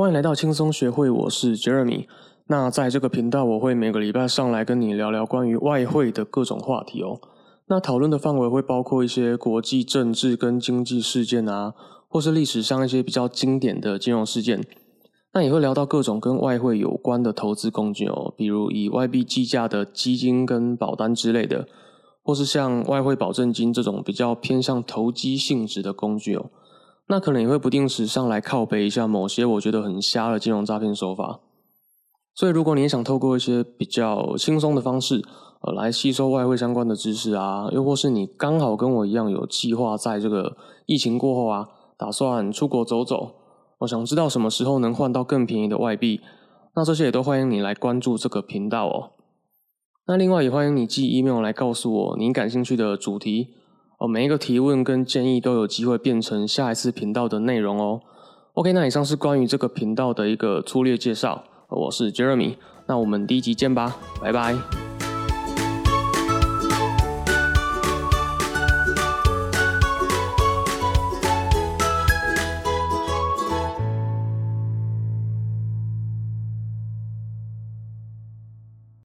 欢迎来到轻松学会，我是 Jeremy。那在这个频道，我会每个礼拜上来跟你聊聊关于外汇的各种话题哦。那讨论的范围会包括一些国际政治跟经济事件啊，或是历史上一些比较经典的金融事件。那也会聊到各种跟外汇有关的投资工具哦，比如以外币计价的基金跟保单之类的，或是像外汇保证金这种比较偏向投机性质的工具哦。那可能也会不定时上来靠背一下某些我觉得很瞎的金融诈骗手法。所以，如果你也想透过一些比较轻松的方式，呃，来吸收外汇相关的知识啊，又或是你刚好跟我一样有计划在这个疫情过后啊，打算出国走走。我想知道什么时候能换到更便宜的外币，那这些也都欢迎你来关注这个频道哦。那另外也欢迎你寄 email 来告诉我您感兴趣的主题哦，每一个提问跟建议都有机会变成下一次频道的内容哦。OK，那以上是关于这个频道的一个粗略介绍，我是 Jeremy，那我们第一集见吧，拜拜。